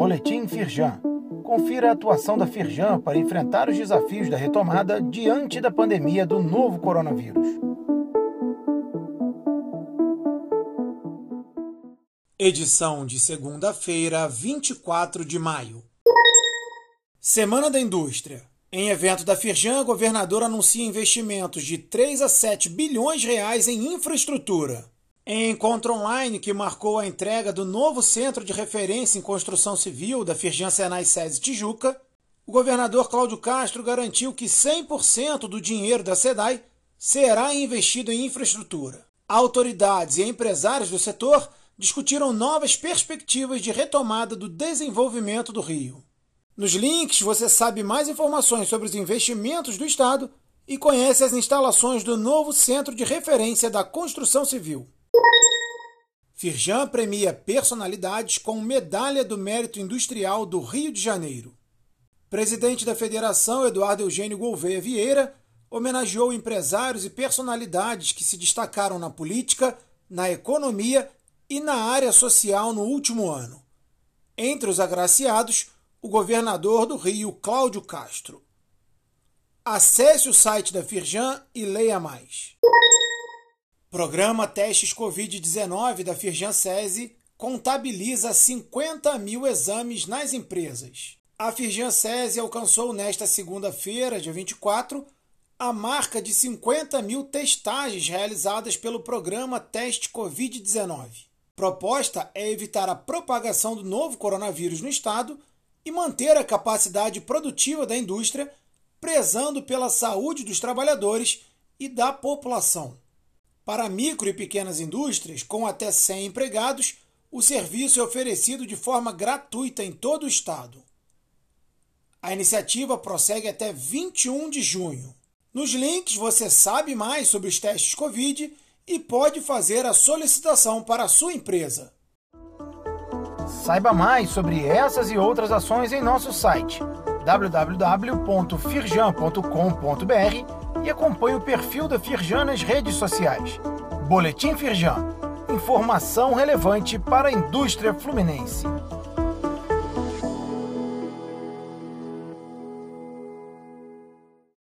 Boletim Firjan. Confira a atuação da Firjan para enfrentar os desafios da retomada diante da pandemia do novo coronavírus. Edição de segunda-feira, 24 de maio. Semana da Indústria. Em evento da Firjan, governador anuncia investimentos de 3 a 7 bilhões reais em infraestrutura. Em encontro online que marcou a entrega do novo Centro de Referência em Construção Civil da Firjan Senai SESI Tijuca, o governador Cláudio Castro garantiu que 100% do dinheiro da SEDAI será investido em infraestrutura. Autoridades e empresários do setor discutiram novas perspectivas de retomada do desenvolvimento do Rio. Nos links você sabe mais informações sobre os investimentos do Estado e conhece as instalações do novo Centro de Referência da Construção Civil. Firjan premia personalidades com Medalha do Mérito Industrial do Rio de Janeiro. Presidente da Federação, Eduardo Eugênio Gouveia Vieira, homenageou empresários e personalidades que se destacaram na política, na economia e na área social no último ano. Entre os agraciados, o governador do Rio, Cláudio Castro. Acesse o site da Firjan e leia mais. Programa Testes Covid-19 da Firjan SESI contabiliza 50 mil exames nas empresas. A Firjan SESI alcançou nesta segunda-feira, dia 24, a marca de 50 mil testagens realizadas pelo programa Teste Covid-19. Proposta é evitar a propagação do novo coronavírus no estado e manter a capacidade produtiva da indústria, prezando pela saúde dos trabalhadores e da população. Para micro e pequenas indústrias, com até 100 empregados, o serviço é oferecido de forma gratuita em todo o estado. A iniciativa prossegue até 21 de junho. Nos links você sabe mais sobre os testes Covid e pode fazer a solicitação para a sua empresa. Saiba mais sobre essas e outras ações em nosso site www.firjan.com.br e acompanhe o perfil da Firjan nas redes sociais. Boletim Firjan. Informação relevante para a indústria fluminense.